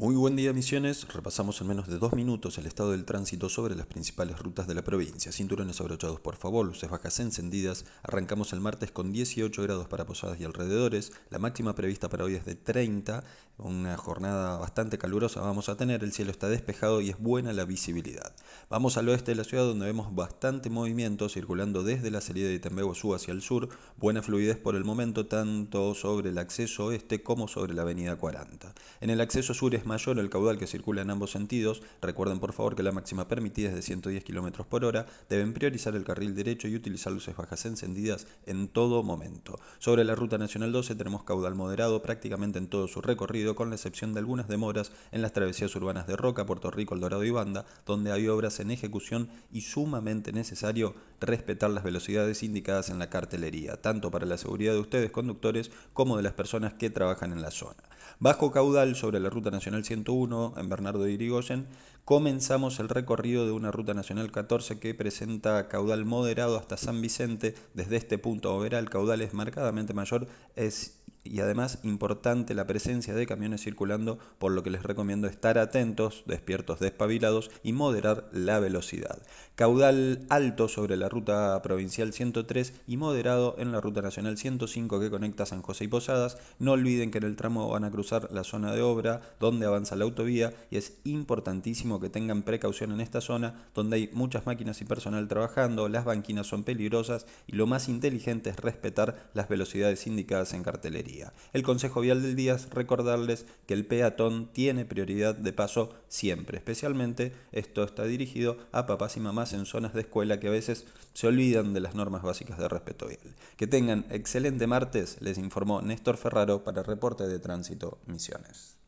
Muy buen día Misiones, repasamos en menos de dos minutos el estado del tránsito sobre las principales rutas de la provincia. Cinturones abrochados por favor, luces bajas encendidas. Arrancamos el martes con 18 grados para Posadas y alrededores. La máxima prevista para hoy es de 30, una jornada bastante calurosa vamos a tener. El cielo está despejado y es buena la visibilidad. Vamos al oeste de la ciudad donde vemos bastante movimiento circulando desde la salida de Itembeguazú hacia el sur. Buena fluidez por el momento tanto sobre el acceso oeste como sobre la avenida 40. En el acceso sur es mayor el caudal que circula en ambos sentidos, recuerden por favor que la máxima permitida es de 110 km por hora, deben priorizar el carril derecho y utilizar luces bajas encendidas en todo momento. Sobre la ruta nacional 12 tenemos caudal moderado prácticamente en todo su recorrido, con la excepción de algunas demoras en las travesías urbanas de Roca, Puerto Rico, El Dorado y Banda, donde hay obras en ejecución y sumamente necesario respetar las velocidades indicadas en la cartelería, tanto para la seguridad de ustedes conductores como de las personas que trabajan en la zona. Bajo caudal sobre la ruta nacional 101 en Bernardo de Irigoyen, comenzamos el recorrido de una ruta nacional 14 que presenta caudal moderado hasta San Vicente. Desde este punto a el caudal es marcadamente mayor, es y además importante la presencia de camiones circulando, por lo que les recomiendo estar atentos, despiertos, despabilados y moderar la velocidad. Caudal alto sobre la ruta provincial 103 y moderado en la ruta nacional 105 que conecta San José y Posadas. No olviden que en el tramo van a cruzar la zona de obra donde avanza la autovía y es importantísimo que tengan precaución en esta zona donde hay muchas máquinas y personal trabajando, las banquinas son peligrosas y lo más inteligente es respetar las velocidades indicadas en cartelería. El consejo vial del día es recordarles que el peatón tiene prioridad de paso siempre, especialmente esto está dirigido a papás y mamás en zonas de escuela que a veces se olvidan de las normas básicas de respeto vial. Que tengan excelente martes, les informó Néstor Ferraro para Reporte de Tránsito Misiones.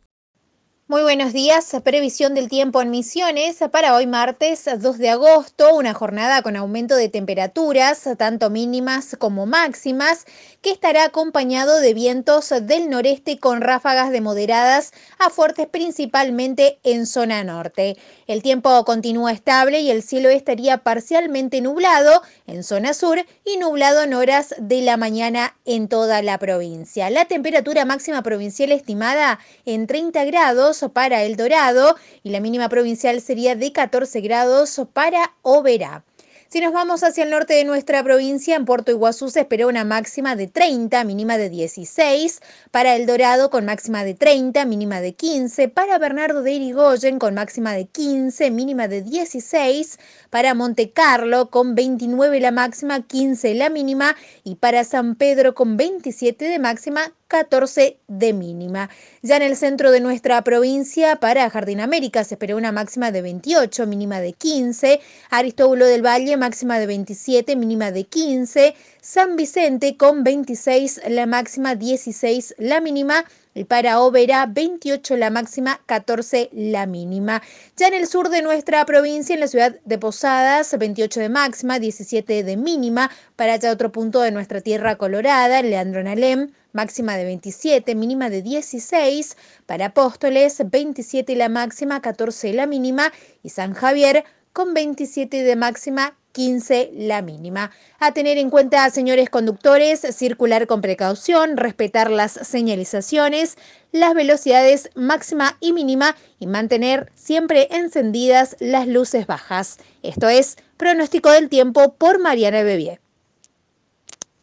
Muy buenos días. Previsión del tiempo en Misiones para hoy martes 2 de agosto, una jornada con aumento de temperaturas, tanto mínimas como máximas, que estará acompañado de vientos del noreste con ráfagas de moderadas a fuertes principalmente en zona norte. El tiempo continúa estable y el cielo estaría parcialmente nublado en zona sur y nublado en horas de la mañana en toda la provincia. La temperatura máxima provincial estimada en 30 grados para El Dorado y la mínima provincial sería de 14 grados para Oberá. Si nos vamos hacia el norte de nuestra provincia, en Puerto Iguazú se espera una máxima de 30, mínima de 16. Para El Dorado con máxima de 30, mínima de 15. Para Bernardo de Irigoyen con máxima de 15, mínima de 16. Para Monte Carlo con 29 la máxima, 15 la mínima. Y para San Pedro con 27 de máxima, 14 de mínima. Ya en el centro de nuestra provincia, para Jardín América, se espera una máxima de 28, mínima de 15. Aristóbulo del Valle, máxima de 27, mínima de 15. San Vicente con 26, la máxima 16, la mínima. Y para Oberá, 28 la máxima, 14 la mínima. Ya en el sur de nuestra provincia, en la ciudad de Posadas, 28 de máxima, 17 de mínima. Para allá otro punto de nuestra tierra colorada, Leandro Nalem, máxima de 27, mínima de 16. Para Apóstoles, 27 la máxima, 14 la mínima. Y San Javier, con 27 de máxima, 15 la mínima. A tener en cuenta, señores conductores, circular con precaución, respetar las señalizaciones, las velocidades máxima y mínima y mantener siempre encendidas las luces bajas. Esto es pronóstico del tiempo por Mariana Bebier.